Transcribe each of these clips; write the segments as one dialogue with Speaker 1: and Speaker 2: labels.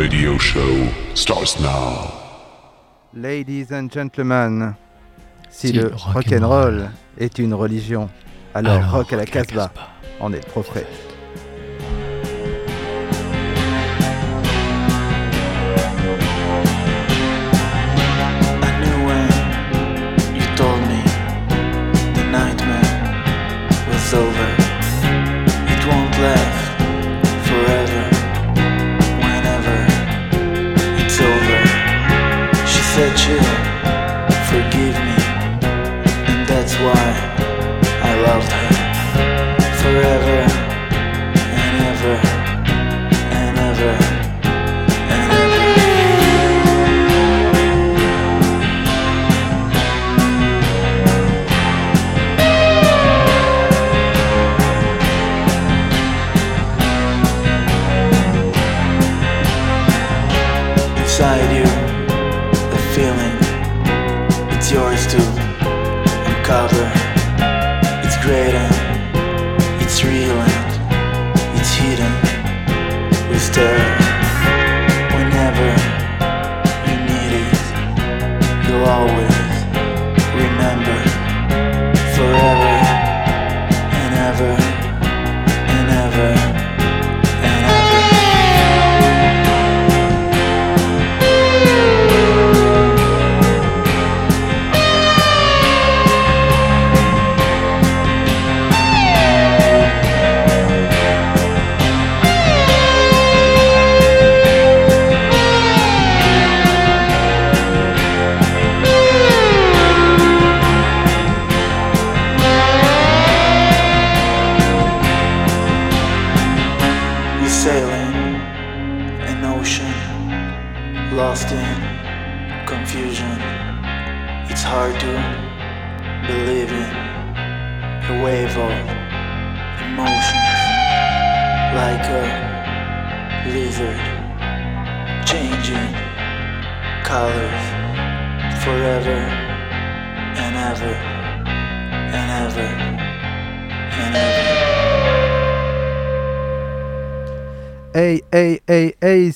Speaker 1: radio show starts now.
Speaker 2: Ladies and gentlemen, si,
Speaker 3: Si
Speaker 2: le
Speaker 3: le rock
Speaker 2: rock
Speaker 3: and
Speaker 2: and
Speaker 3: roll
Speaker 2: roll est une religion, alors,
Speaker 3: Alors,
Speaker 2: rock à la
Speaker 3: rock à la
Speaker 2: Casbah
Speaker 3: Casbah.
Speaker 2: en est le prophète.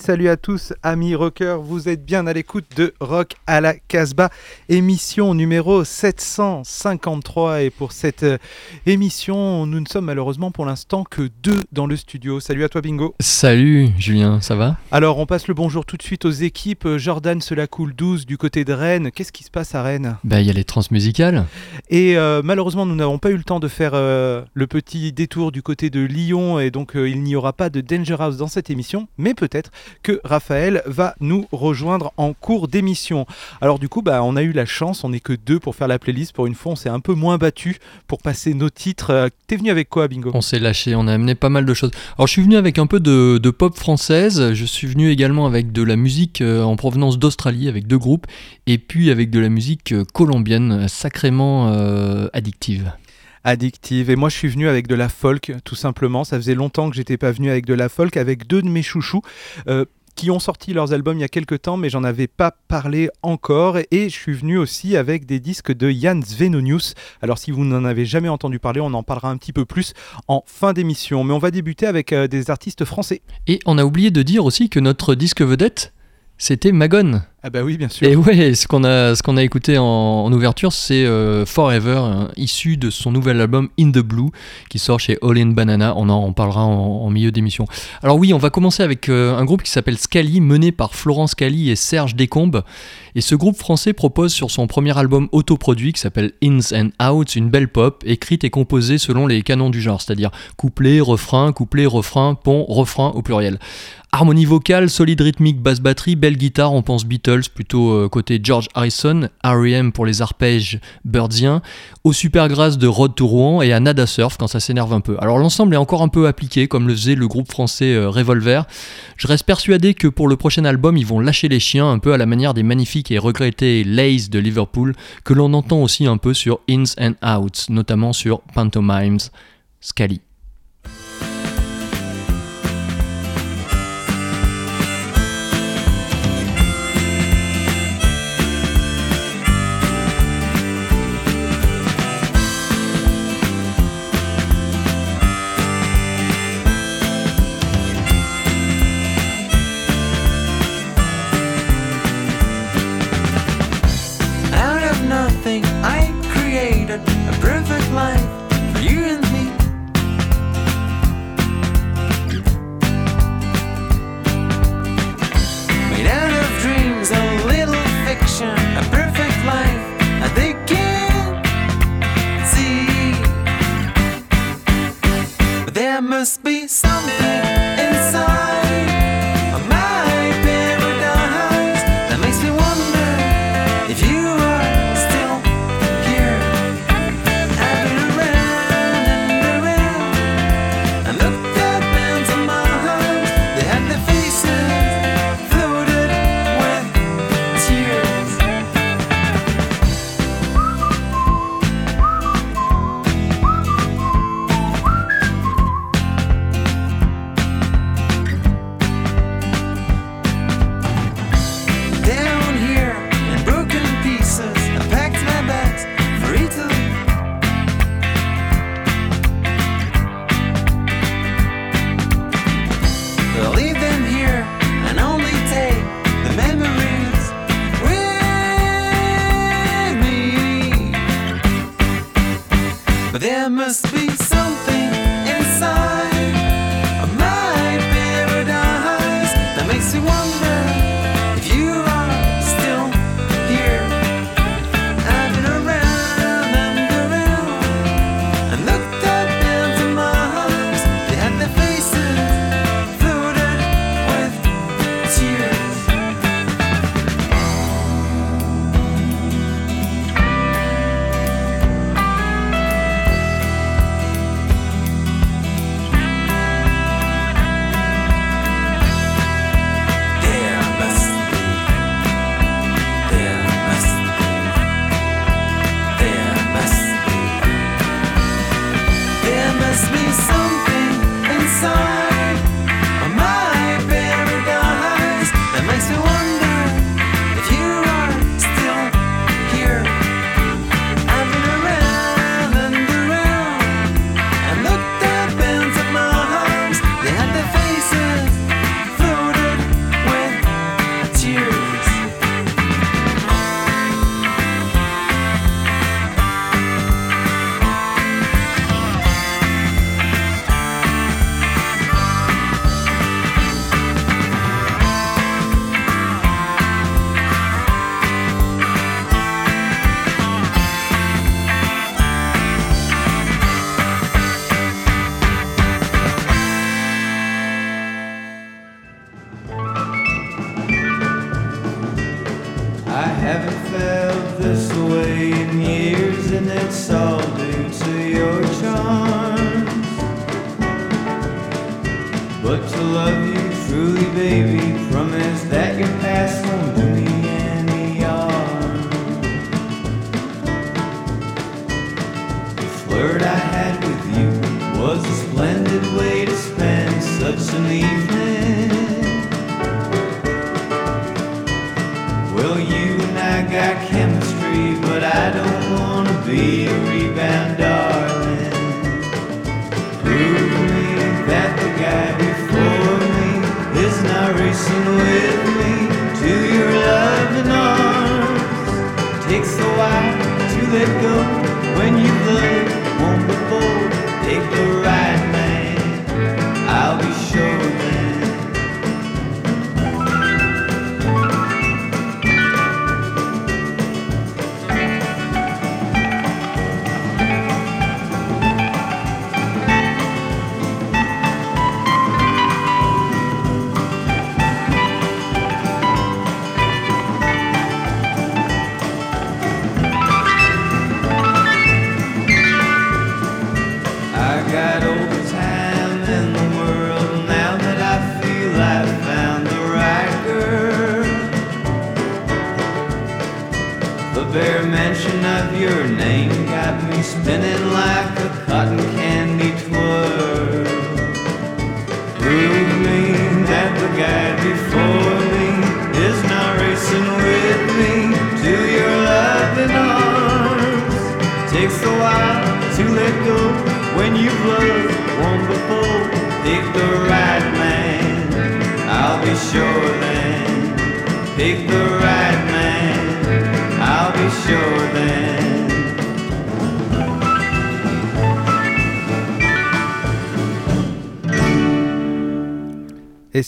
Speaker 2: Salut à tous, amis rockers, vous êtes bien à l'écoute de Rock à la Casbah, émission numéro 753. Et pour cette euh, émission, nous ne sommes malheureusement pour l'instant que deux dans le studio. Salut à toi, Bingo.
Speaker 3: Salut Julien, ça va?
Speaker 2: Alors, on passe le bonjour tout de suite aux équipes. Euh, Jordan Cela coule 12 du côté de Rennes. Qu'est-ce qui se passe à Rennes?
Speaker 3: Bah il y a les transmusicales.
Speaker 2: Et euh, malheureusement, nous n'avons pas eu le temps de faire euh, le petit détour du côté de Lyon et donc euh, il n'y aura pas de Danger House dans cette émission, mais peut-être que Raphaël va nous rejoindre en cours d'émission. Alors du coup, bah, on a eu la chance, on n'est que deux pour faire la playlist. Pour une fois, on s'est un peu moins battu pour passer nos titres. Euh, T'es venu avec quoi, Bingo?
Speaker 3: On s'est lâché, on a amené pas mal de choses. Alors je suis venu avec un peu de, pop française, je suis venu également avec de la musique euh, en provenance d'Australie avec deux groupes, et puis avec de la musique euh, colombienne sacrément addictive.
Speaker 2: Addictive. Et moi, je suis venu avec de la folk, tout simplement. Ça faisait longtemps que j'étais pas venu avec de la folk, avec deux de mes chouchous. euh, qui ont sorti leurs albums il y a quelques temps, mais j'en avais pas parlé encore. Et je suis venu aussi avec des disques de Jan Svenonius. Alors, si vous n'en avez jamais entendu parler, on en parlera un petit peu plus en fin d'émission. Mais on va débuter avec euh, des artistes français.
Speaker 3: Et on a oublié de dire aussi que notre disque vedette, c'était Magone.
Speaker 2: Ah, bah oui, bien sûr.
Speaker 3: Et ouais, ce qu'on a, ce qu'on a écouté en, en ouverture, c'est euh, Forever, hein, issu de son nouvel album In the Blue, qui sort chez All in Banana. On en, parlera en, en milieu d'émission. Alors oui, on va commencer avec euh, un groupe qui s'appelle Scali, mené par Florence Scali et Serge Descombes. Et ce groupe français propose sur son premier album autoproduit, qui s'appelle Ins and Outs, une belle pop, écrite et composée selon les canons du genre, c'est-à-dire couplet, refrain, couplet, refrain, pont, refrain au pluriel. Harmonie vocale, solide rythmique, basse batterie, belle guitare, on pense Beatles, plutôt euh, côté George Harrison, R.E.M. pour les arpèges birdsiens, au super grâce de Rod to et à Nada Surf quand ça s'énerve un peu. Alors l'ensemble est encore un peu appliqué comme le faisait le groupe français euh, Revolver. Je reste persuadé que pour le prochain album ils vont lâcher les chiens un peu à la manière des magnifiques et regrettés Lays de Liverpool que l'on entend aussi un peu sur Ins and Outs, notamment sur Pantomimes, Scali.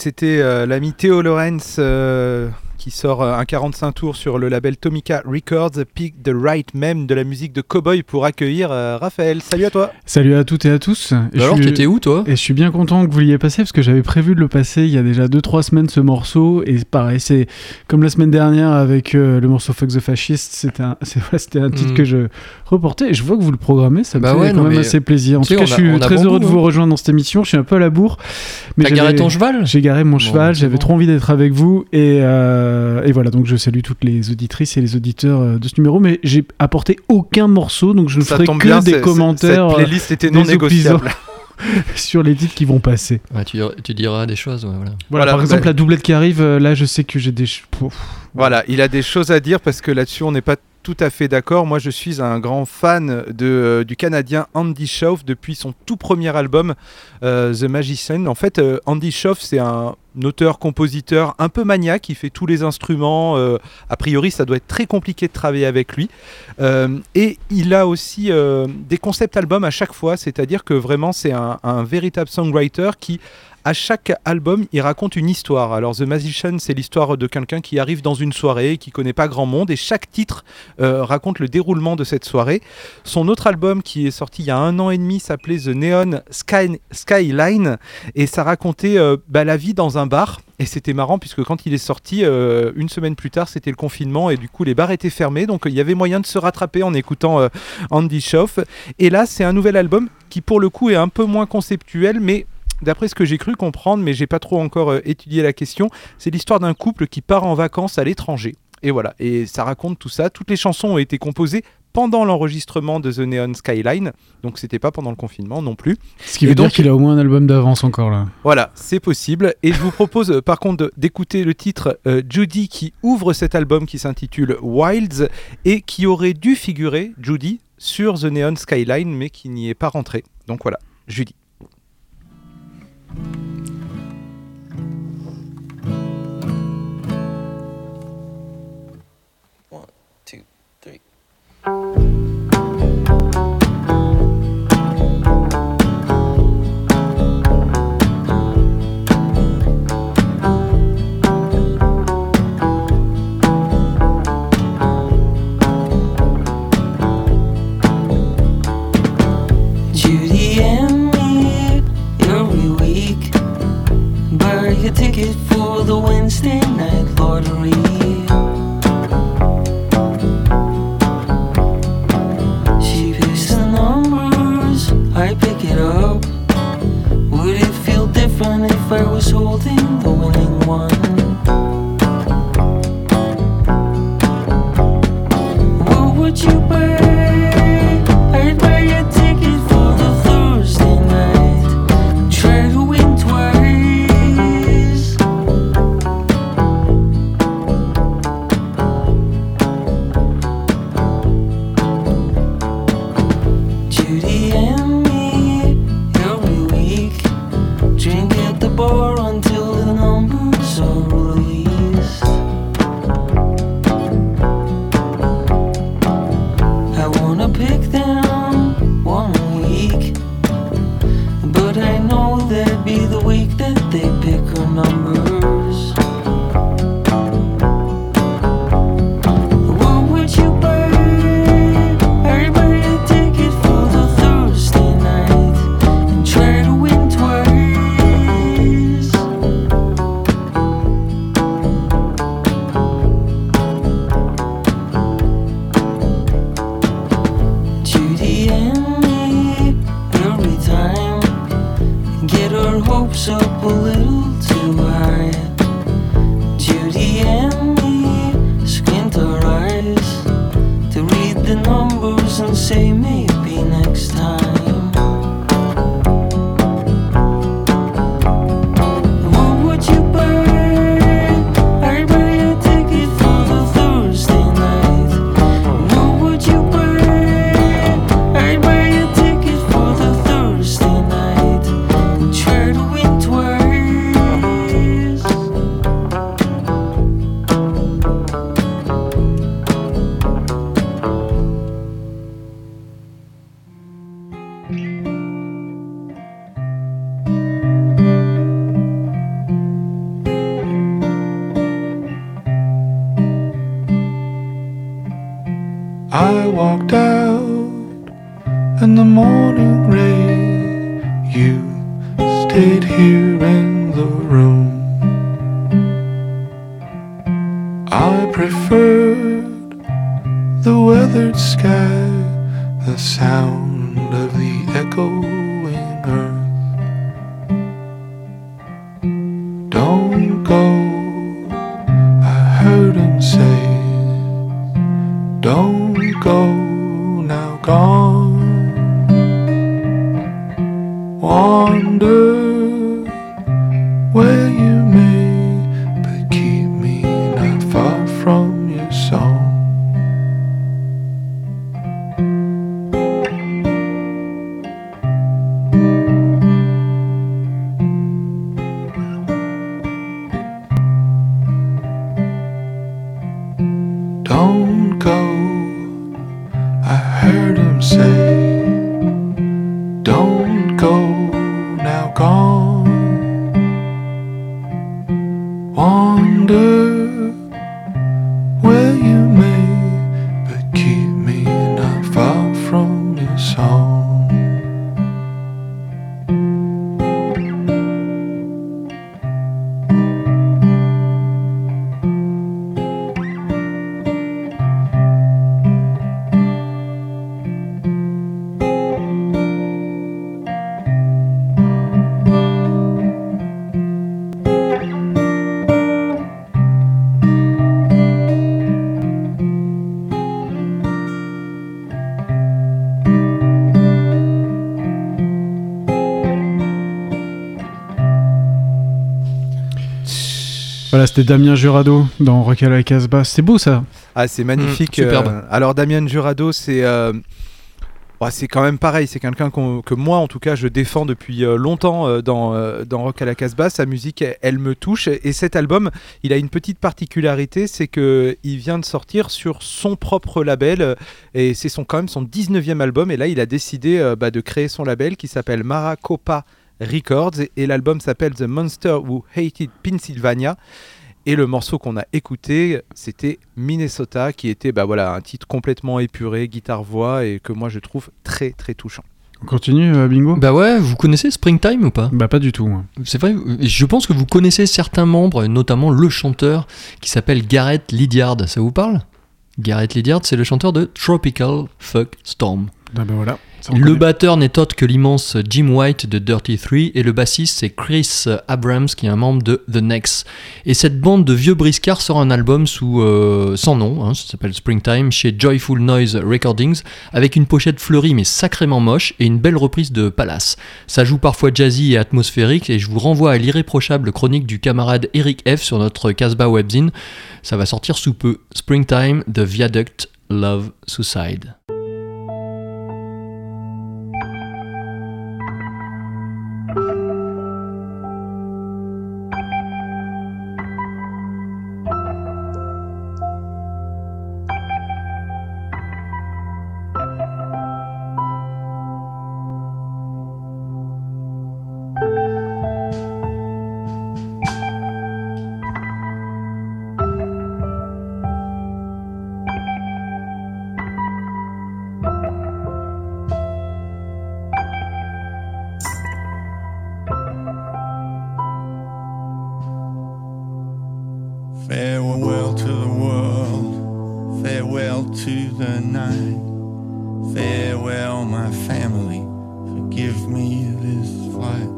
Speaker 2: C'était euh, l'ami Théo Lorenz euh, qui sort euh, un 45 tours sur le label Tomica Records, Pick the Right Même de la musique de Cowboy pour accueillir euh, Raphaël. Salut à toi.
Speaker 4: Salut à toutes et à tous. Et
Speaker 3: Alors,
Speaker 4: je suis-
Speaker 3: t'étais où toi?
Speaker 4: Et je suis bien content que vous l'ayez passé parce que j'avais prévu de le passer il y a déjà 2-3 semaines ce morceau. Et pareil, c'est comme la semaine dernière avec euh, le morceau Fuck the Fascist, c'était un, c'était titre
Speaker 3: Mm.
Speaker 4: que je reportais. Et je vois que vous le programmez, ça me
Speaker 3: Bah
Speaker 4: fait
Speaker 3: ouais,
Speaker 4: quand
Speaker 3: non,
Speaker 4: même
Speaker 3: mais,
Speaker 4: assez plaisir. En tout cas, je
Speaker 3: a-
Speaker 4: suis très
Speaker 3: bon
Speaker 4: heureux
Speaker 3: goût,
Speaker 4: de vous
Speaker 3: hein.
Speaker 4: rejoindre dans cette émission. Je suis un peu à la bourre.
Speaker 3: T'as
Speaker 4: j'avais-
Speaker 3: garé ton cheval?
Speaker 4: J'ai garé mon
Speaker 3: Bon,
Speaker 4: cheval, j'avais
Speaker 3: bon.
Speaker 4: trop envie d'être avec vous et, euh, et voilà donc je salue toutes les auditrices et les auditeurs euh, de ce numéro mais j'ai apporté aucun morceau donc je ne
Speaker 2: Ça
Speaker 4: ferai que
Speaker 2: bien,
Speaker 4: des commentaires
Speaker 2: Cette
Speaker 4: euh,
Speaker 2: playlist était non
Speaker 4: des
Speaker 2: négociable.
Speaker 4: sur les titres qui vont passer.
Speaker 3: Ouais, tu, tu diras des choses, ouais, voilà.
Speaker 4: Voilà,
Speaker 2: Voilà,
Speaker 4: par exemple,
Speaker 2: bah-
Speaker 4: la doublette qui arrive, euh, là, je sais que j'ai des. Pouf.
Speaker 2: Voilà, il a des choses à dire parce que là-dessus, on n'est pas tout à fait d'accord. Moi, je suis un grand fan euh, du Canadien Andy Schauf depuis son tout premier album, euh, The Magician. En fait, euh, Andy Schauf, c'est un auteur-compositeur un peu maniaque. Il fait tous les instruments. a priori, ça doit être très compliqué de travailler avec lui. Et il a aussi des concept albums à chaque fois, c'est-à-dire que vraiment, c'est un véritable songwriter qui à chaque album, il raconte une histoire. Alors, The Magician, c'est l'histoire de quelqu'un qui arrive dans une soirée, qui connaît pas grand monde, et chaque titre euh, raconte le déroulement de cette soirée. Son autre album, qui est sorti il y a un an et demi, s'appelait The Neon Sky- Skyline, et ça racontait euh, bah, la vie dans un bar. Et c'était marrant puisque quand il est sorti, euh, une semaine plus tard, c'était le confinement et du coup les bars étaient fermés, donc il y avait moyen de se rattraper en écoutant Andy Schauf. Et là, c'est un nouvel album qui pour le coup est un peu moins conceptuel, mais D'après ce que j'ai cru comprendre, mais j'ai pas trop encore euh, étudié la question, c'est l'histoire d'un couple qui part en vacances à l'étranger. Et voilà, et ça raconte tout ça. Toutes les chansons ont été composées pendant l'enregistrement de The Neon Skyline, donc c'était pas pendant le confinement non plus.
Speaker 4: Ce qui
Speaker 2: Et
Speaker 4: veut
Speaker 2: donc-
Speaker 4: dire qu'il a au moins un album d'avance encore là.
Speaker 2: Voilà, c'est possible. Et je vous propose euh, par contre d'écouter le titre euh, Judy qui ouvre cet album qui s'intitule Wilds et qui aurait dû figurer, Judy, sur The Neon Skyline, mais qui n'y est pas rentré. Donc voilà, Judy.
Speaker 5: One, two, three. a ticket for the Wednesday night lottery.
Speaker 6: She picks the numbers, I pick it up. Would it feel different if I was holding the winning one? number. Go,
Speaker 4: c'était Damien Jurado dans Rock à la Casbah. C'est beau ça.
Speaker 2: Ah, c'est magnifique.
Speaker 3: Mmh, superbe.
Speaker 2: euh, alors, Damien Jurado, c'est. euh, c'est quand même pareil, c'est quelqu'un que moi en tout cas je défends depuis euh, longtemps euh, dans, euh, dans Rock à la Casbah. Sa musique, elle, elle me touche. Et cet album, il a une petite particularité, c'est que il vient de sortir sur son propre label. Et c'est son, quand même son 19e album. Et là, il a décidé euh, bah, de créer son label qui s'appelle Maricopa Records. Et, et l'album s'appelle The Monster Who Hated Pennsylvania. Et le morceau qu'on a écouté, c'était Minnesota, qui était bah voilà, un titre complètement épuré, guitare-voix, et que moi je trouve très très touchant.
Speaker 4: On continue, euh, Bingo?
Speaker 3: Bah ouais, vous connaissez Springtime ou pas?
Speaker 4: Bah pas du tout. moi.
Speaker 3: C'est vrai, je pense que vous connaissez certains membres, notamment le chanteur qui s'appelle Garrett Lydiard. Ça vous parle? Garrett Lydiard, c'est le chanteur de Tropical Fuck Storm.
Speaker 4: Ah voilà. on
Speaker 3: Le batteur n'est autre que l'immense Jim White de Dirty Three et le bassiste c'est Chris Abrams qui est un membre de The Next. Et cette bande de vieux briscards sort un album sous euh, sans nom, hein, ça s'appelle Springtime, chez Joyful Noise Recordings, avec une pochette fleurie mais sacrément moche et une belle reprise de Palace. Ça joue parfois jazzy et atmosphérique et je vous renvoie à l'irréprochable chronique du camarade Eric F sur notre Casbah Webzine. Ça va sortir sous peu. Springtime, The Viaduct, Love, Suicide.
Speaker 7: To the world, farewell to the night, farewell, my family. Forgive me this flight.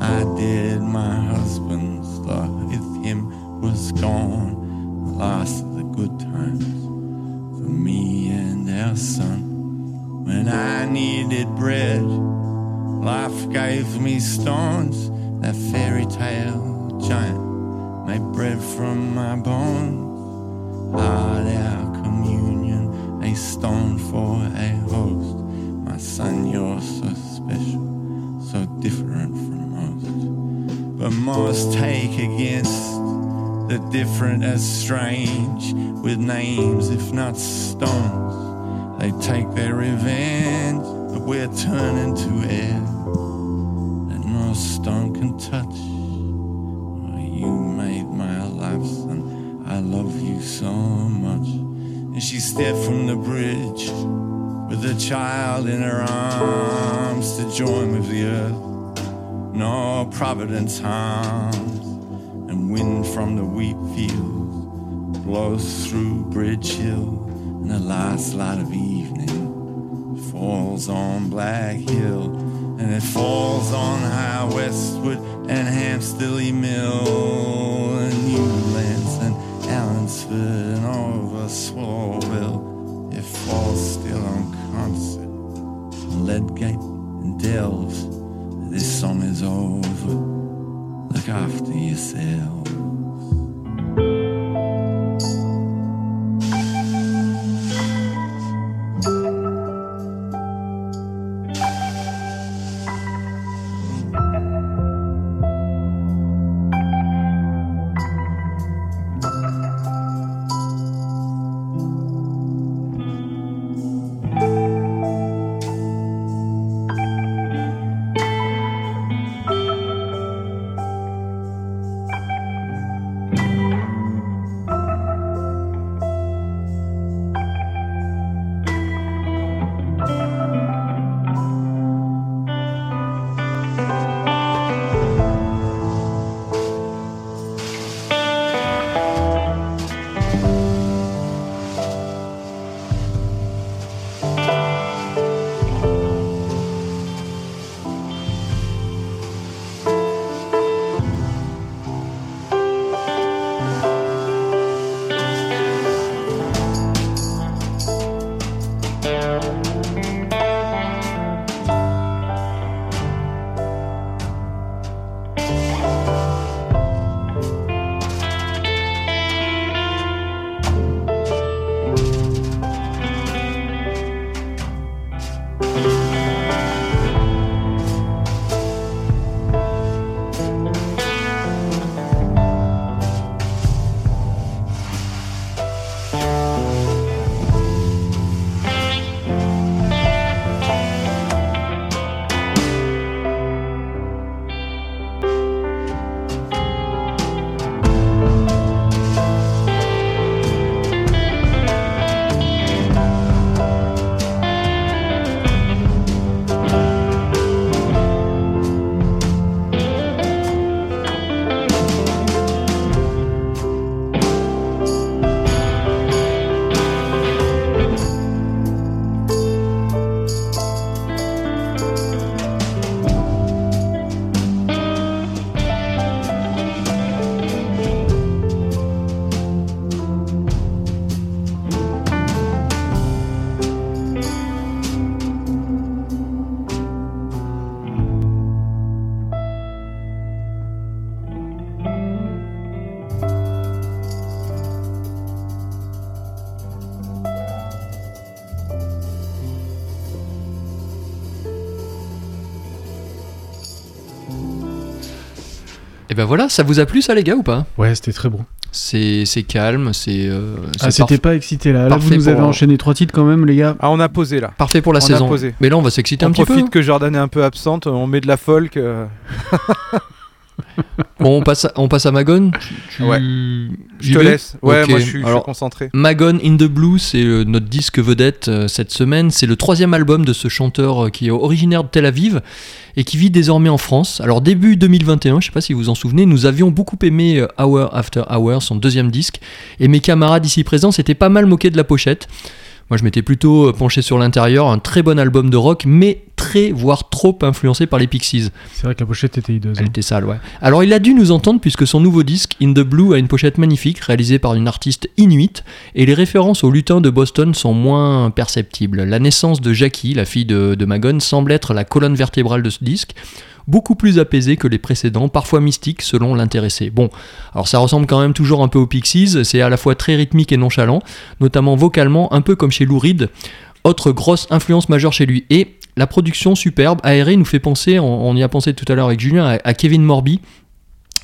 Speaker 7: I did my husband's thought with him was gone. The last the good times for me and our son. When I needed bread, life gave me stones. providence
Speaker 3: huh? Ben voilà, ça vous a plu ça les gars ou pas?
Speaker 4: Ouais, c'était très bon.
Speaker 3: C'est c'est calme, c'est euh,
Speaker 4: Ah, c'était
Speaker 3: parf-
Speaker 4: pas excité là. Là, vous nous avez enchaîné trois titres quand même, les gars.
Speaker 2: Ah, on a posé là.
Speaker 3: parfait pour la
Speaker 2: On a
Speaker 3: saison.
Speaker 2: posé.
Speaker 3: Mais là on va s'exciter
Speaker 2: On
Speaker 3: un petit peu.
Speaker 2: profite que Jordan est un peu absente, on met de la folk. euh,
Speaker 3: Bon, on passe à, on passe à. Tu- tu-
Speaker 2: Ouais. Je te laisse. Ouais,
Speaker 3: Ok.
Speaker 2: moi je suis, je suis
Speaker 3: Alors,
Speaker 2: concentré.
Speaker 3: Magone in the Blue, c'est euh, notre disque vedette euh, cette semaine. C'est le troisième album de ce chanteur euh, qui est originaire de Tel Aviv et qui vit désormais en France. Alors début 2021, je sais pas si vous vous en souvenez, nous avions beaucoup aimé euh, Hour After Hour, son deuxième disque, et mes camarades ici présents s'étaient pas mal moqués de la pochette. Moi, je m'étais plutôt euh, penché sur l'intérieur, un très bon album de rock, mais très, voire trop influencé par les Pixies.
Speaker 4: C'est vrai que la pochette était hideuse.
Speaker 3: Elle
Speaker 4: hein.
Speaker 3: était sale, ouais. Alors il a dû nous entendre puisque son nouveau disque, In the Blue, a une pochette magnifique réalisée par une artiste inuite et les références aux lutins de Boston sont moins perceptibles. La naissance de Jackie, la fille de, de Magone, semble être la colonne vertébrale de ce disque, beaucoup plus apaisée que les précédents, parfois mystique selon l'intéressé. Bon, alors ça ressemble quand même toujours un peu aux Pixies, c'est à la fois très rythmique et nonchalant, notamment vocalement, un peu comme chez Lou Reed, autre grosse influence majeure chez lui. Et la production superbe, aérée, nous fait penser, on, y a pensé tout à l'heure avec Julien, à, à Kevin Morby.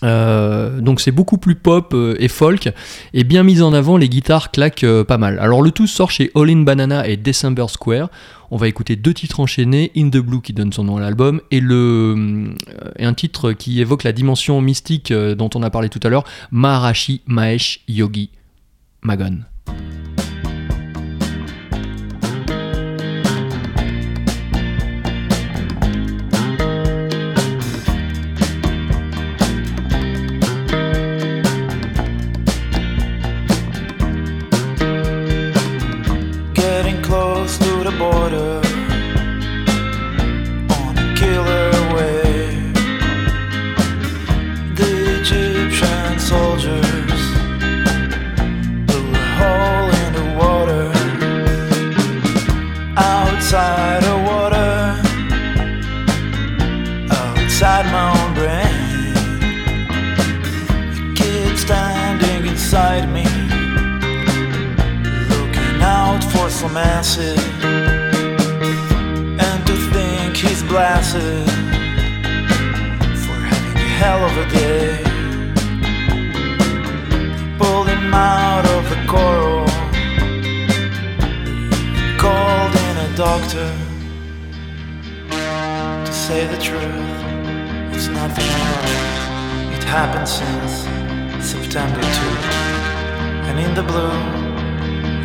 Speaker 3: Euh, donc c'est beaucoup plus pop euh, et folk et bien mis en avant les guitares claquent euh, pas mal alors le tout sort chez All in Banana et December Square on va écouter deux titres enchaînés In the Blue qui donne son nom à l'album et, euh, un titre qui évoque la dimension mystique euh, dont on a parlé tout à l'heure Maharashi Mahesh Yogi Magon
Speaker 8: to say the truth. It's nothing new. It happened since September 2. And in the blue,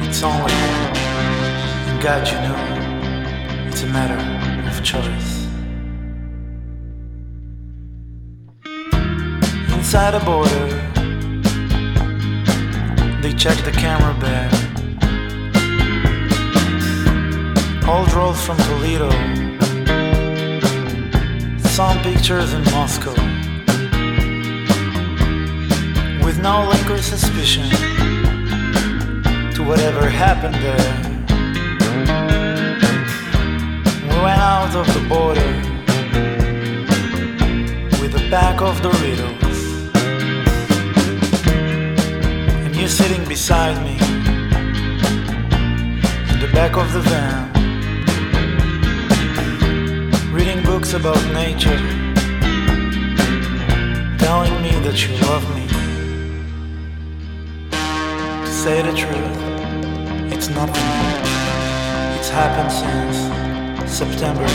Speaker 8: it's only you. And God, you know, it's a matter of choice. Inside a border, they check the camera bag. Old rolls from Toledo, some pictures in Moscow with no link or suspicion to whatever happened there. We went out of the border with a pack of Doritos. And you sitting beside me in the back of the van, books about nature, telling me that you love me say the truth, it's nothing. It's happened since September 2.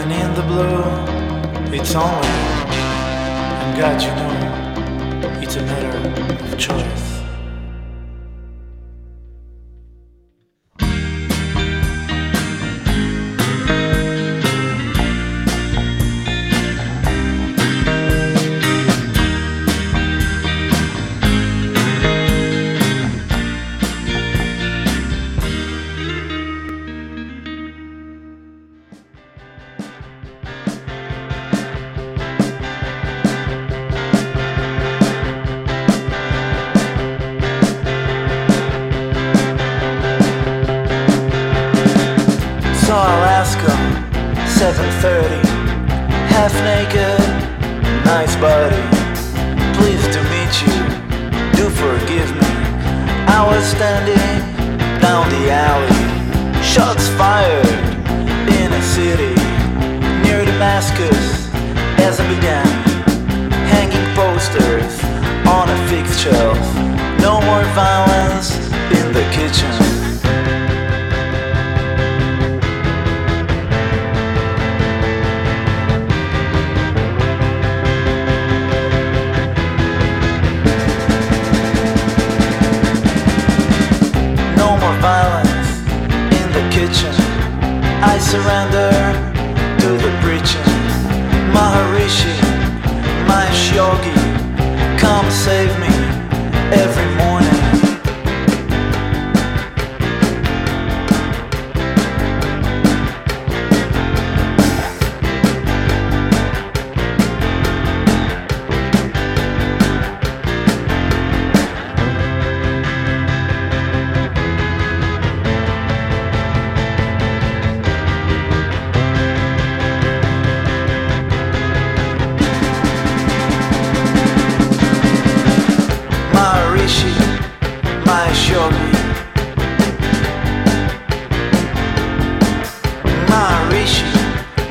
Speaker 8: And in the blue, it's only. And God, you know, it's a matter of choice.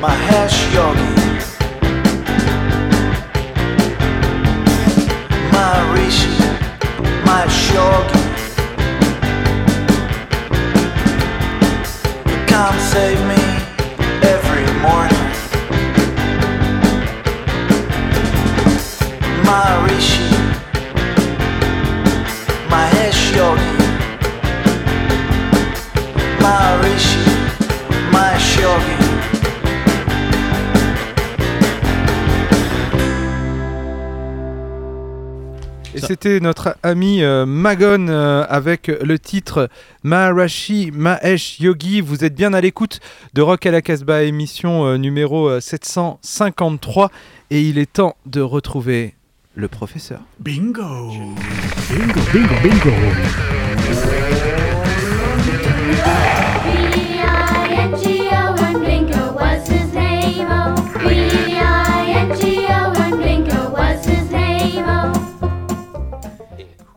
Speaker 8: Mahesh yogi.
Speaker 2: C'était notre ami euh, Magon euh, avec le titre Maharashi Mahesh Yogi. Vous êtes bien à l'écoute de Rock à la Casbah, émission euh, numéro euh, 753. Et il est temps de retrouver le professeur.
Speaker 4: Bingo Bingo, bingo, bingo
Speaker 9: B-I-N-G-O and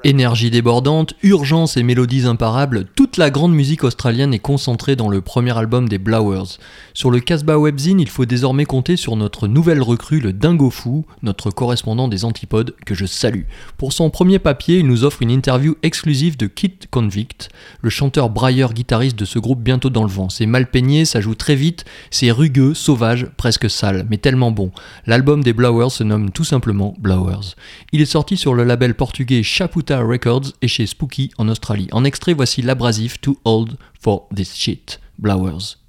Speaker 3: Énergie débordante, urgence et mélodies imparables, toute la grande musique australienne est concentrée dans le premier album des Blowers. Sur le Casbah Webzine, il faut désormais compter sur notre nouvelle recrue, le Dingo Fou, notre correspondant des Antipodes, que je salue. Pour son premier papier, il nous offre une interview exclusive de Kit Convict, le chanteur brailleur guitariste de ce groupe bientôt dans le vent. C'est mal peigné, ça joue très vite, c'est rugueux, sauvage, presque sale, mais tellement bon. L'album des Blowers se nomme tout simplement Blowers. Il est sorti sur le label portugais Records et chez Spooky en Australie. En extrait, voici l'abrasif Too Old for This Shit, Blowers.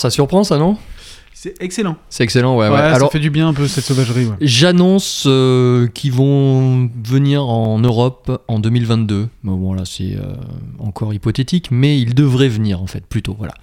Speaker 3: Ça surprend ça, non?
Speaker 4: C'est excellent.
Speaker 3: C'est excellent, ouais.
Speaker 4: Ouais,
Speaker 3: ouais.
Speaker 4: ça fait du bien un peu cette sauvagerie. ouais.
Speaker 3: J'annonce euh, qu'ils vont venir en Europe en 2022. Mais bon, là, c'est euh, encore hypothétique, mais ils devraient venir, en fait, plutôt. Voilà.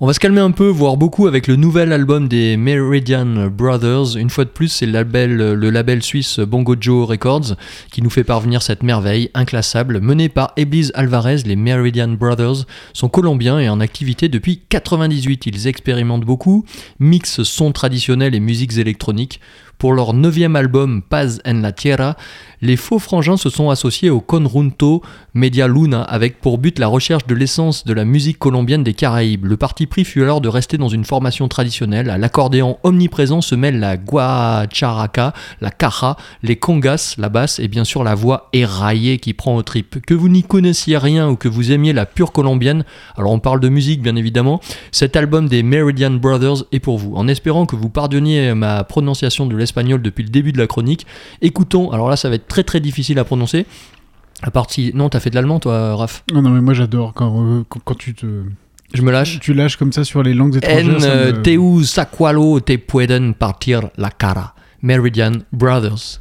Speaker 3: On va se calmer un peu, voire beaucoup, avec le nouvel album des Meridian Brothers. Une fois de plus, c'est le label, suisse Bongo Joe Records qui nous fait parvenir cette merveille inclassable. Menée par Eblis Alvarez, les Meridian Brothers sont colombiens et en activité depuis 98. Ils expérimentent beaucoup, mixent sons traditionnels et musiques électroniques. Pour leur neuvième album Paz en la Tierra, les faux frangins se sont associés au Conjunto Media Luna avec pour but la recherche de l'essence de la musique colombienne des Caraïbes. Le parti pris fut alors de rester dans une formation traditionnelle. À l'accordéon omniprésent se mêlent la guacharaca, la caja, les congas, la basse et bien sûr la voix éraillée qui prend aux tripes. Que vous n'y connaissiez rien ou que vous aimiez la pure colombienne, alors on parle de musique bien évidemment, cet album des Meridian Brothers est pour vous. En espérant que vous pardonniez ma prononciation de l'espagnol depuis le début de la chronique, écoutons, alors là ça va être très très difficile à prononcer. La partie. Non, t'as fait de l'allemand toi, Raph?
Speaker 4: Non, non, mais moi j'adore quand, euh, quand, quand tu te.
Speaker 3: Je me lâche.
Speaker 4: Tu lâches comme ça sur les langues étrangères.
Speaker 3: En teu sacualo te pueden partir la cara. Meridian Brothers.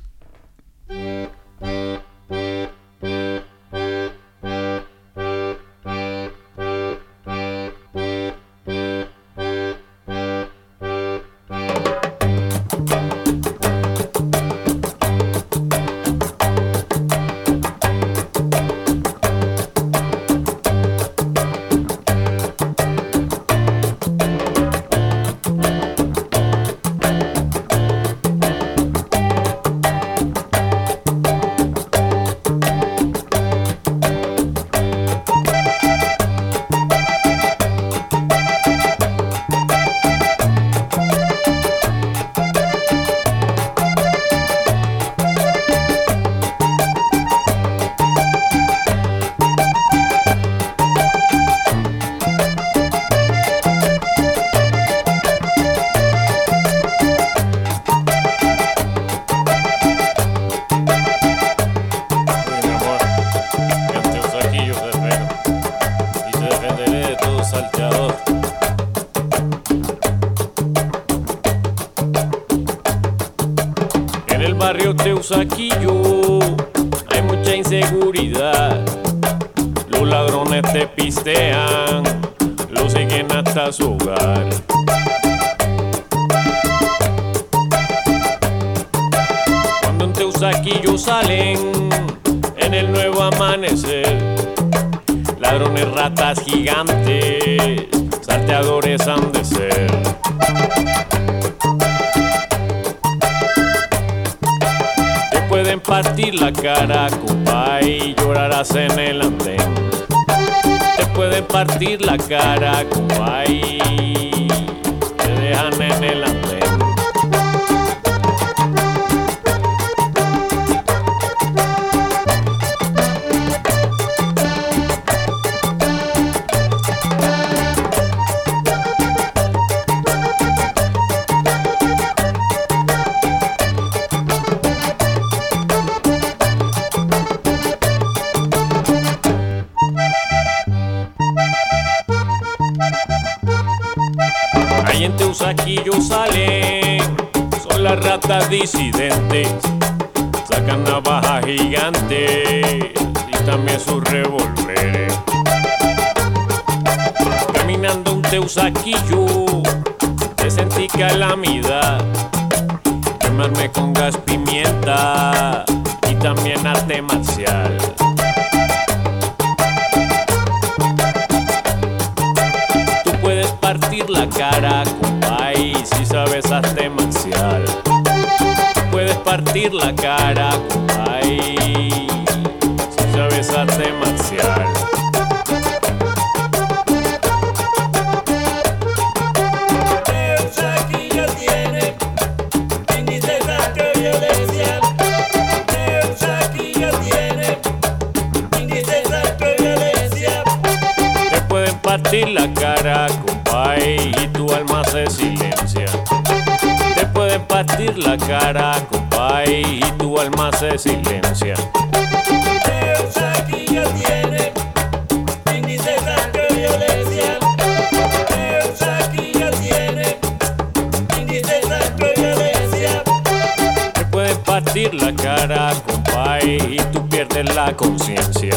Speaker 10: Partir la cara, compay, y tú pierdes la conciencia.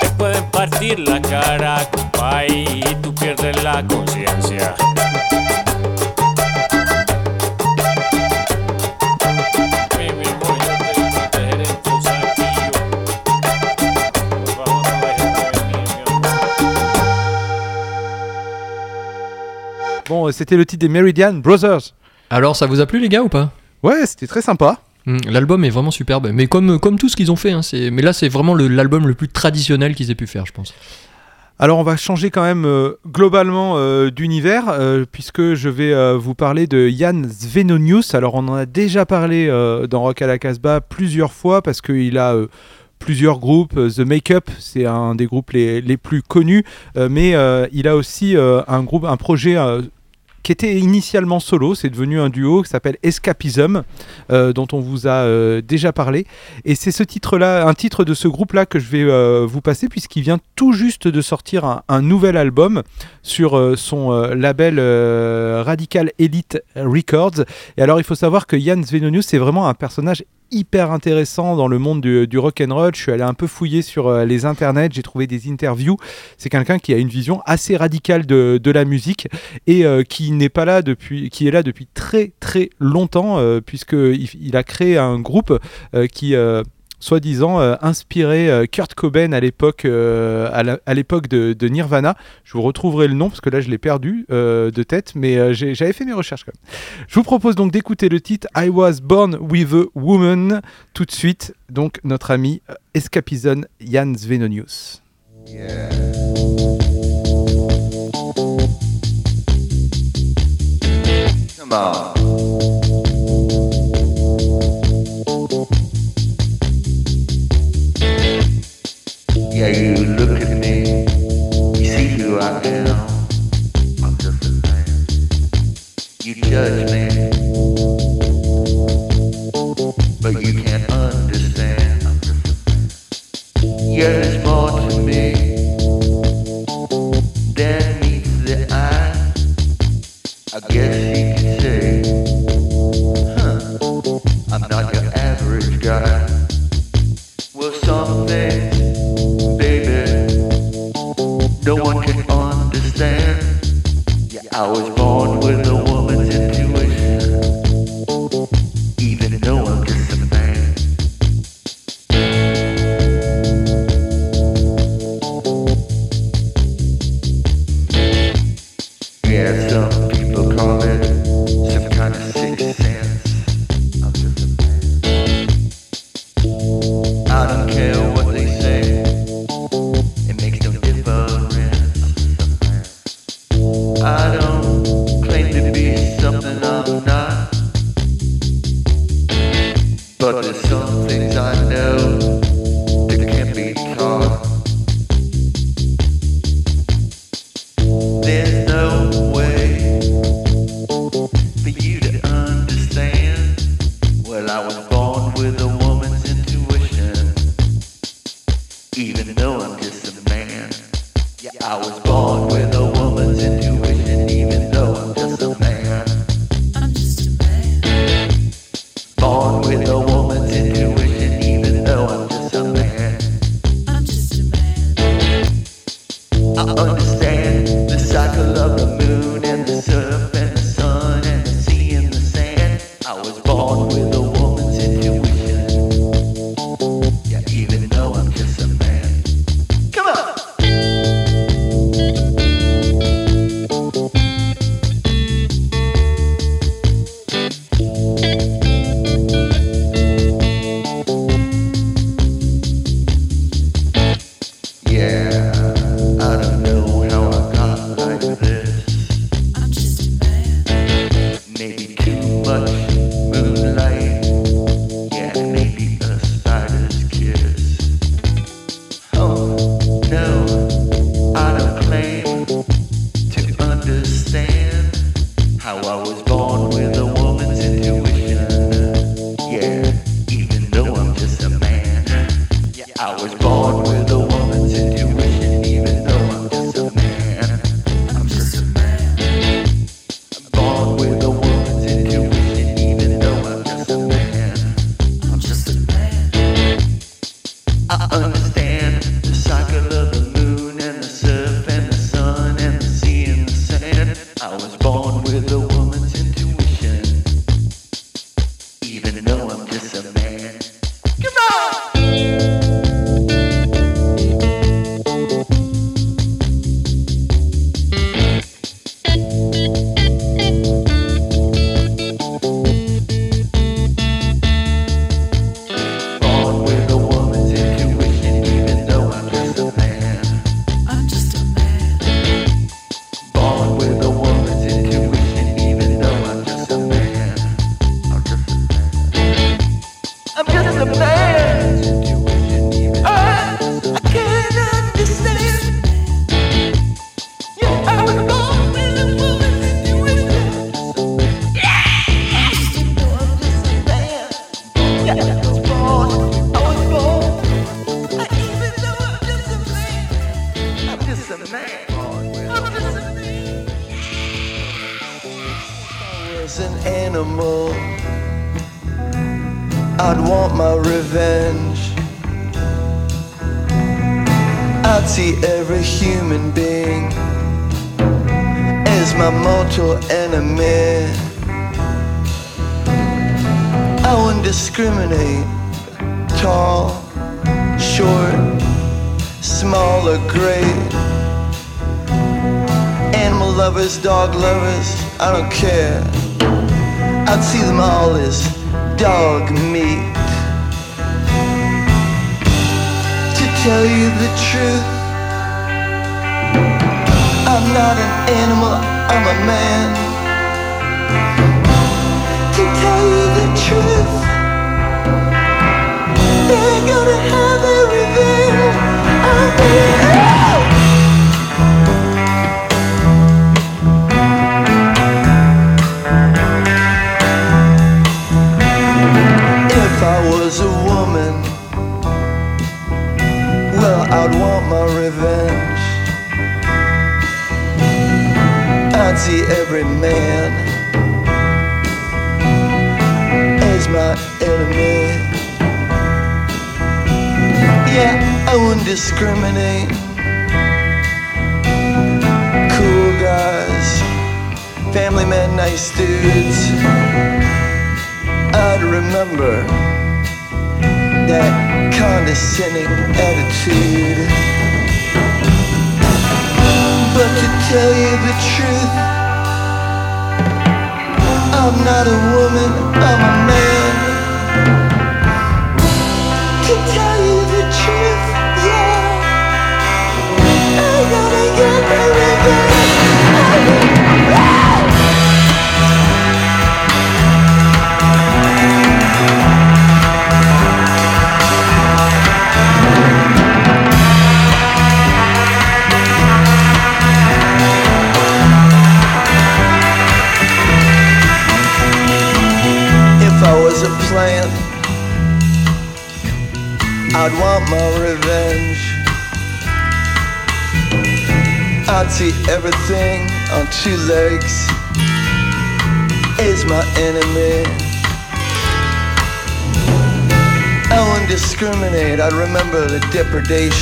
Speaker 10: Te pueden partir la cara, compay, y tú pierdes la conciencia.
Speaker 2: Bon, c'était le titre des Meridian Brothers.
Speaker 3: Alors, ça vous a plu, les gars, ou pas?
Speaker 2: Ouais, c'était très sympa.
Speaker 3: Hmm, L'album est vraiment superbe, mais comme, comme tout ce qu'ils ont fait, hein, c'est- mais là c'est vraiment l'album le plus traditionnel qu'ils aient pu faire, je pense.
Speaker 2: Alors on va changer quand même euh, globalement euh, d'univers euh, puisque je vais vous parler de Jan Svenonius. Alors on en a déjà parlé dans Rock à la Casbah plusieurs fois parce qu'il a plusieurs groupes. The Makeup, c'est un des groupes les, les plus connus, mais il a aussi un groupe, un projet. Qui était initialement solo, c'est devenu un duo qui s'appelle Escapism, euh, dont on vous a euh, déjà parlé. Et c'est ce titre-là, un titre de ce groupe-là que je vais euh, vous passer, puisqu'il vient tout juste de sortir un, nouvel album sur son label Radical Elite Records. Et alors, il faut savoir que Jan Svenonius, c'est vraiment un personnage hyper intéressant dans le monde du, rock and roll. Je suis allé un peu fouiller sur euh, les internets, j'ai trouvé des interviews. C'est quelqu'un qui a une vision assez radicale de, la musique et euh, qui n'est pas là depuis, qui est là depuis très très longtemps euh, puisque il, il a créé un groupe qui soi-disant euh, inspiré euh, Kurt Cobain à l'époque euh, à l'époque de, Nirvana. Je vous retrouverai le nom parce que là je l'ai perdu de tête, mais j'avais fait mes recherches quand même. Je vous propose donc d'écouter le titre I Was Born with a Woman tout de suite. Donc notre ami Escapism Jan Svenonius.
Speaker 11: Yeah, you look at me, you see who I am. I'm just a man. You judge me, I was born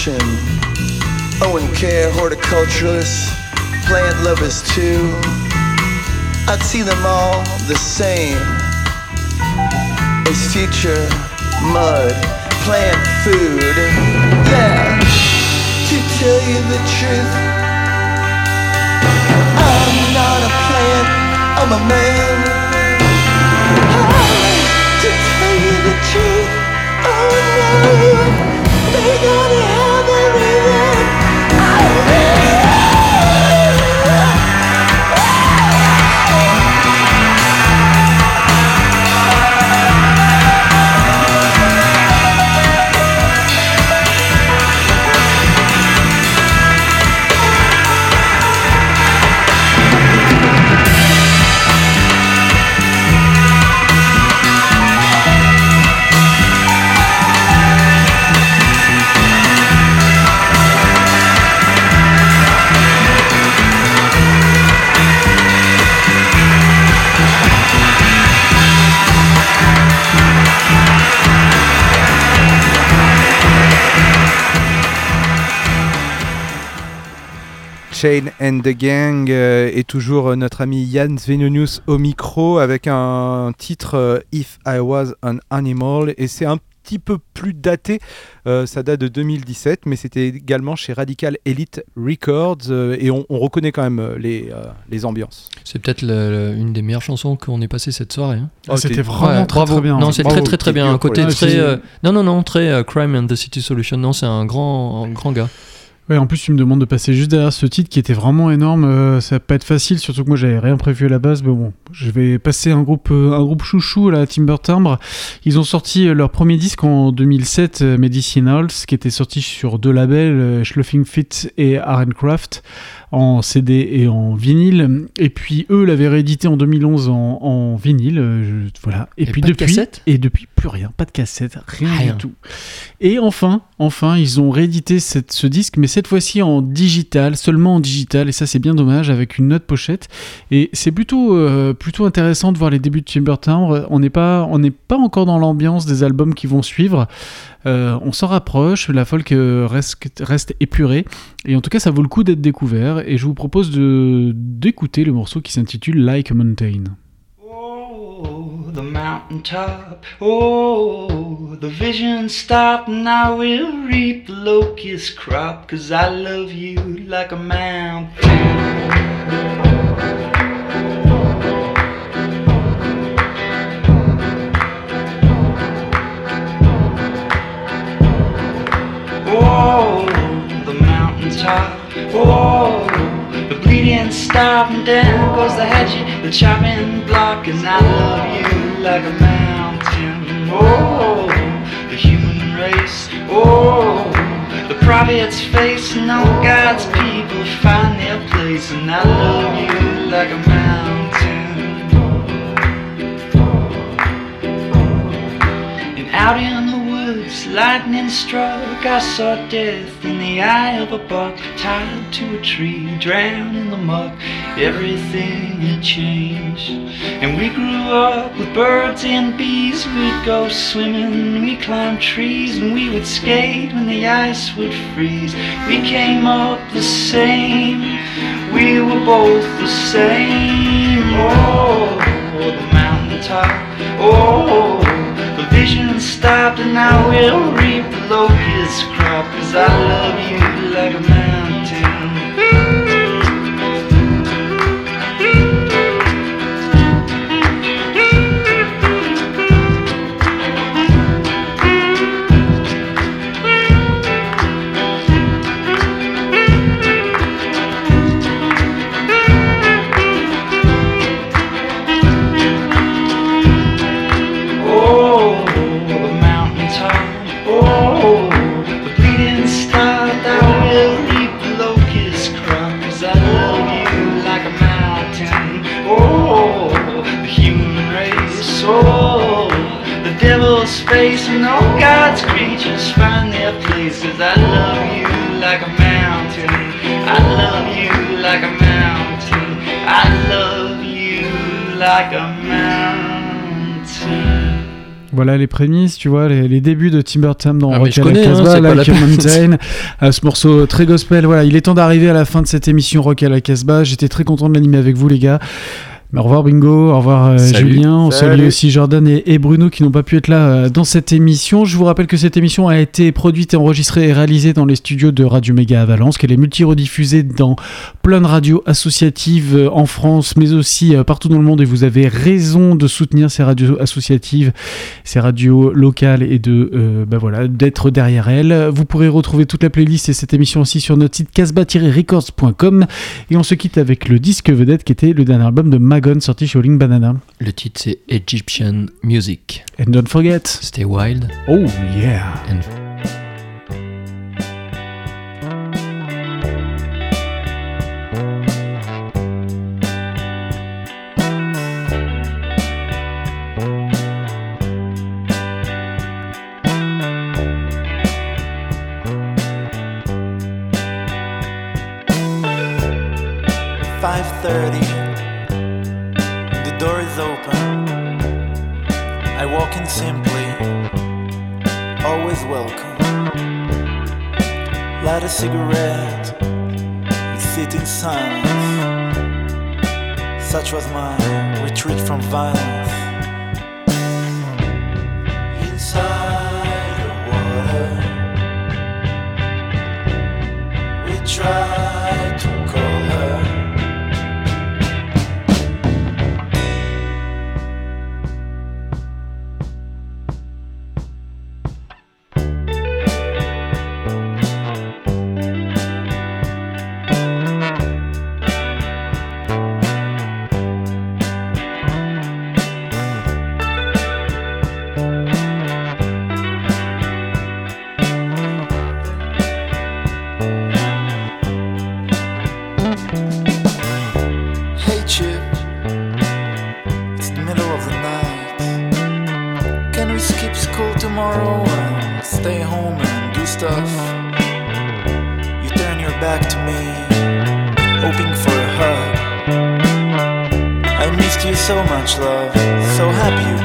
Speaker 11: I wouldn't care,
Speaker 12: horticulturalists, plant lovers too. I'd see them all the same as future mud, plant food. Yeah, to tell you the truth, I'm not a plant, I'm a man. To tell you the truth, oh no, they gotta have
Speaker 2: Chain and the Gang euh, et toujours euh, notre ami Yann Svenonius au micro avec un titre euh, If I Was an Animal et c'est un petit peu plus daté, euh, ça date de 2017 mais c'était également chez Radical Elite Records euh, et on, on reconnaît quand même les, euh, les ambiances.
Speaker 3: C'est peut-être une des meilleures chansons qu'on ait passées cette soirée. hein.
Speaker 4: Ah, c'était vraiment très,
Speaker 3: bravo.
Speaker 4: très bien.
Speaker 3: Non, c'est très très très bien. Un côté très.
Speaker 4: Ouais,
Speaker 3: euh, non non non très euh, Crime and the City Solution. Non, c'est un grand un grand gars.
Speaker 4: Ouais, en plus, tu me demandes de passer juste derrière ce titre qui était vraiment énorme. euh, ça va pas être facile, surtout que moi, j'avais rien prévu à la base. Mais bon, je vais passer un groupe, euh, un groupe chouchou, là, Timber Timbre. Ils ont sorti euh, leur premier disque en 2007, euh, Medicinals, qui était sorti sur deux labels, Schluffing Fit et Craft en CD et en vinyle. Et puis eux l'avaient réédité en 2011 en, en vinyle. je- voilà. Et,
Speaker 3: Et
Speaker 4: puis
Speaker 3: de
Speaker 4: et depuis plus rien, pas de cassette, rien,
Speaker 3: Rien.
Speaker 4: du tout. Et enfin, enfin, ils ont réédité cette- ce disque, mais cette fois-ci en digital, seulement en digital. Et ça, c'est bien dommage, avec une note pochette. Et c'est plutôt, euh, plutôt intéressant de voir les débuts de Timber Timbre. On n'est pas, on n'est pas encore dans l'ambiance des albums qui vont suivre. Euh, on s'en rapproche, la folk euh, reste, reste épurée, et en tout cas ça vaut le coup d'être découvert, et je vous propose de d'écouter le morceau qui s'intitule Like a Mountain.
Speaker 13: The mountaintop. Oh, the vision stopped, and I will reap the locust crop. Cause I love you like a mountain. Oh, the mountaintop. Oh, bleeding stopping down goes the hedging, the chopping block, and I love you like a mountain. Oh, the human race. Oh, the prophets face, and all God's people find their place, and I love you like a mountain. And out in the lightning struck. I saw death in the eye of a buck, tied to a tree, drowned in the muck. Everything had changed. And we grew up with birds and bees. We'd go swimming, we climbed trees, and we would skate when the ice would freeze. We came up the same, we were both the same. Oh, the mountaintop. Oh, stopped and I will reap the locust crop Cause I love you like a I love you like a mountain. I love you like a mountain. I love you like a mountain.
Speaker 4: Voilà les prémices, tu vois, les, débuts de Tim Burton dans Rock à la Casbah,
Speaker 3: hein,
Speaker 4: Like a Mountain, euh, ce morceau très gospel. Voilà, il est temps d'arriver à la fin de cette émission Rock à la Casbah. J'étais très content de l'animer avec vous, les gars. Au revoir Bingo, au revoir euh,
Speaker 3: Salut.
Speaker 4: Julien, on salue
Speaker 2: Salut.
Speaker 4: aussi Jordan et, et Bruno qui n'ont pas pu être là euh, dans cette émission. Je vous rappelle que cette émission a été produite et enregistrée et réalisée dans les studios de Radio Méga à Valence, qu'elle est multi-rediffusée dans plein de radios associatives euh, en France, mais aussi partout dans le monde. Et vous avez raison de soutenir ces radios associatives, ces radios locales et de euh, bah voilà d'être derrière elles. Vous pourrez retrouver toute la playlist et cette émission aussi sur notre site casbah-records.com. Et on se quitte avec le disque vedette qui était le dernier album de Magon sorti chez Rolling Banana.
Speaker 3: Le titre c'est Egyptian Music.
Speaker 4: And don't forget.
Speaker 3: Stay wild.
Speaker 4: Oh yeah.
Speaker 3: And
Speaker 8: tomorrow and stay home and do stuff? You turn your back to me, hoping for a hug. I missed you so much, love. So happy